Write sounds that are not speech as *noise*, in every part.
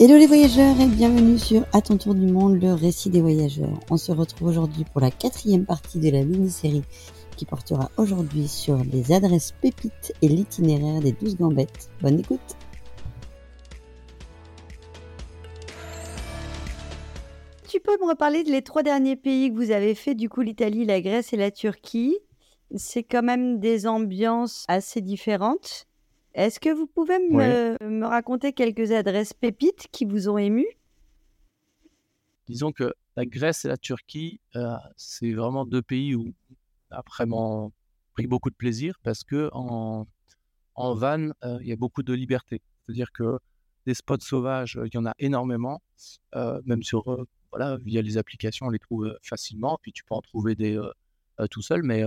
Hello les voyageurs et bienvenue sur À ton tour du monde, le récit des voyageurs. On se retrouve aujourd'hui pour la quatrième partie de la mini-série qui portera aujourd'hui sur les adresses pépites et l'itinéraire des 12 gambettes. Bonne écoute Tu peux me reparler de trois derniers pays que vous avez fait, du coup l'Italie, la Grèce et la Turquie? C'est quand même des ambiances assez différentes. Est-ce que vous pouvez me, raconter quelques adresses pépites qui vous ont ému Disons que la Grèce et la Turquie, euh, c'est vraiment deux pays où on a vraiment pris beaucoup de plaisir parce que en, van, euh, il y a beaucoup de liberté. C'est-à-dire que des spots sauvages, il y en a énormément, euh, même sur voilà, via les applications, on les trouve facilement. Puis tu peux en trouver des tout seul, mais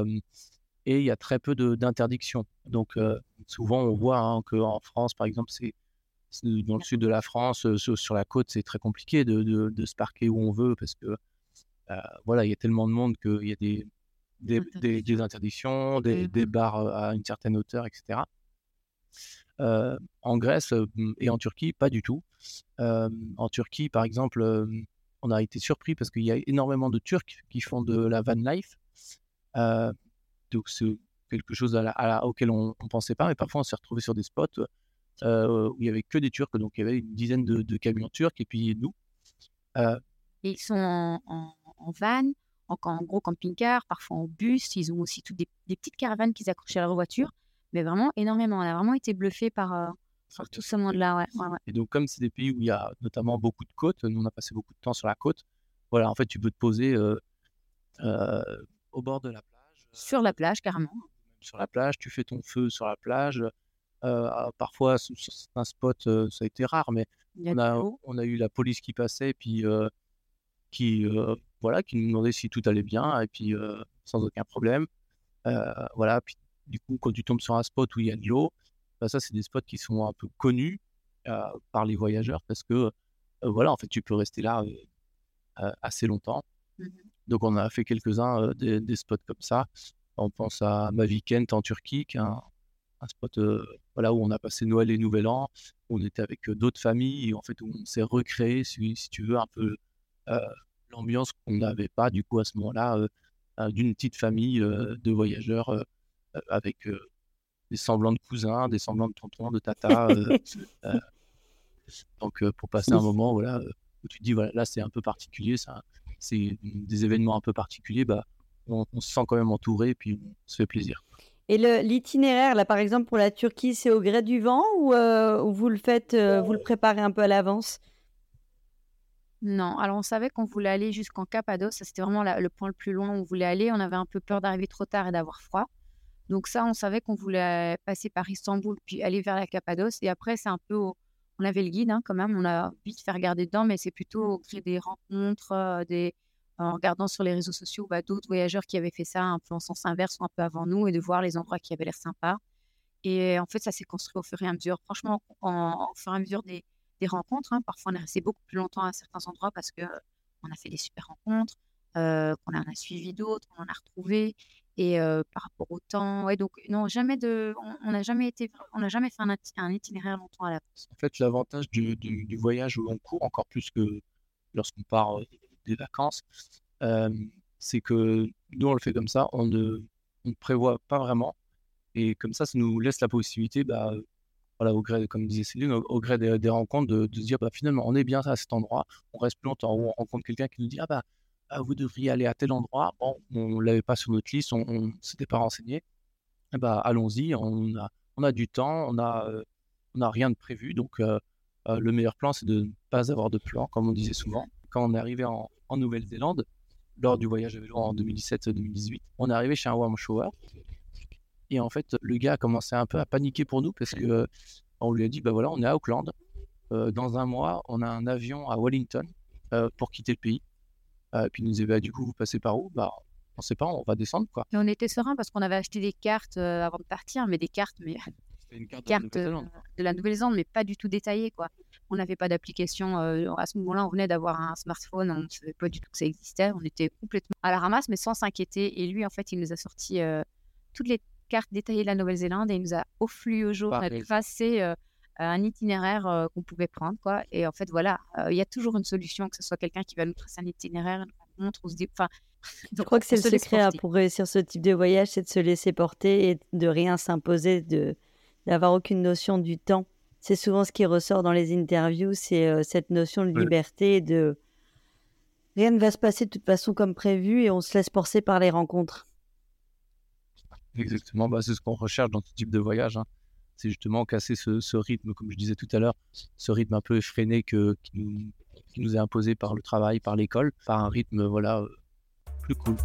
et il y a très peu d'interdictions. Donc, souvent, on voit hein, qu'en France, par exemple, c'est dans le sud de la France, sur, la côte, c'est très compliqué de, de, se parquer où on veut parce que voilà, il y a tellement de monde qu'il y a des, des, des, interdictions, des, des, bars à une certaine hauteur, etc. en Grèce et en Turquie, pas du tout. en Turquie, par exemple, on a été surpris parce qu'il y a énormément de Turcs qui font de la van life. Donc c'est quelque chose à auquel on ne pensait pas, mais parfois on s'est retrouvé sur des spots euh, où il y avait que des Turcs, donc il y avait une dizaine de, camions turcs et puis nous. Euh ils sont en, van, en, gros camping-car, parfois en bus. Ils ont aussi toutes des, petites caravanes qu'ils accrochent à leur voiture, mais vraiment énormément. On a vraiment été bluffé par, euh, tout ce monde-là. Ouais, Et donc comme c'est des pays où il y a notamment beaucoup de côtes, nous on a passé beaucoup de temps sur la côte. Voilà, en fait tu peux te poser au bord de la sur la plage, carrément. Sur la plage, tu fais ton feu sur la plage. Euh, ah, parfois, sur certains spots, euh, ça a été rare, mais on a, on a eu la police qui passait, puis euh, qui, voilà, qui nous demandait si tout allait bien, et puis sans aucun problème. voilà, puis du coup, quand tu tombes sur un spot où il y a de l'eau, bah, ça, c'est des spots qui sont un peu connus par les voyageurs parce que, voilà, en fait, tu peux rester là assez longtemps. Mmh donc on a fait quelques-uns des, spots comme ça. On pense à Mavikent en Turquie, qui est un, spot voilà, où on a passé Noël et Nouvel An. On était avec d'autres familles et en fait on s'est recréé, si, tu veux, un peu l'ambiance qu'on n'avait pas du coup à ce moment-là d'une petite famille de voyageurs avec des semblants de cousins, des semblants de tontons, de tata. *laughs* donc pour passer un moment voilà, où tu te dis voilà, là c'est un peu particulier, ça c'est des événements un peu particuliers, bah, on, se sent quand même entouré et puis on se fait plaisir. Et l'itinéraire, là, par exemple, pour la Turquie, c'est au gré du vent ou, euh, vous le faites, euh, vous le préparez un peu à l'avance? Non, alors on savait qu'on voulait aller jusqu'en Cappadoce, c'était vraiment le point le plus loin où on voulait aller. On avait un peu peur d'arriver trop tard et d'avoir froid. Donc ça, on savait qu'on voulait passer par Istanbul puis aller vers la Cappadoce. Et après, c'est un peu au, on avait le guide hein, quand même, on a vite fait regarder dedans, mais c'est plutôt créer des rencontres, euh, en regardant sur les réseaux sociaux bah, d'autres voyageurs qui avaient fait ça un peu en sens inverse ou un peu avant nous et de voir les endroits qui avaient l'air sympas. Et en fait, ça s'est construit au fur et à mesure. Franchement, en, au fur et à mesure des, rencontres, hein, parfois on est resté beaucoup plus longtemps à certains endroits parce que on a fait des super rencontres, euh, qu'on en a suivi d'autres, on en a retrouvé. Et par rapport au temps, ouais, donc non, jamais de, on n'a jamais été, on n'a jamais fait un, itinéraire longtemps à l'avance. En fait, l'avantage du, voyage au long cours, encore plus que lorsqu'on part des vacances, c'est que nous on le fait comme ça, on ne, on prévoit pas vraiment, et comme ça, ça nous laisse la possibilité, bah, voilà, au gré, comme disait Céline, au, gré des, rencontres, de, se dire, bah, finalement, on est bien à cet endroit, on reste plus longtemps, on rencontre quelqu'un qui nous dit, ah bah ah, vous devriez aller à tel endroit. Bon, on ne l'avait pas sur notre liste, on ne s'était pas renseigné. Eh ben, allons-y, on a, on a du temps, on n'a euh, on a rien de prévu. Donc, euh, euh, le meilleur plan, c'est de ne pas avoir de plan, comme on disait souvent. Quand on est arrivé en, Nouvelle-Zélande, lors du voyage à vélo en 2017-2018, on est arrivé chez un warm shower. Et en fait, le gars a commencé un peu à paniquer pour nous parce que on lui a dit bah voilà, on est à Auckland. dans un mois, on a un avion à Wellington pour quitter le pays. Euh, puis il nous disait, bah, du coup, vous passez par où? Bah, On ne sait pas, on va descendre. Quoi. Et on était serein parce qu'on avait acheté des cartes euh, avant de partir, mais des cartes, mais *laughs* une carte, euh, de la Nouvelle-Zélande, mais pas du tout détaillées. Quoi. On n'avait pas d'application. à ce moment-là, on venait d'avoir un smartphone, on ne savait pas du tout que ça existait. On était complètement à la ramasse, mais sans s'inquiéter. Et lui, en fait, il nous a sorti toutes les cartes détaillées de la Nouvelle-Zélande et il nous a offlu au jour. On a passé un itinéraire qu'on pouvait prendre. Quoi. Et en fait, voilà, il y a toujours une solution, que ce soit quelqu'un qui va nous tracer un itinéraire, une rencontre, on se dit. Enfin, *laughs* je crois que c'est le secret pour réussir ce type de voyage, c'est de se laisser porter et de rien s'imposer, de d'avoir aucune notion du temps? C'est souvent ce qui ressort dans les interviews, c'est cette notion de liberté, de rien ne va se passer de toute façon comme prévu et on se laisse porter par les rencontres. Exactement, bah, c'est ce qu'on recherche dans ce type de voyage. Hein. C'est justement casser ce, rythme, comme je disais tout à l'heure, ce rythme un peu effréné qui, nous, qui, nous, est imposé par le travail, par l'école, par un rythme voilà, plus cool.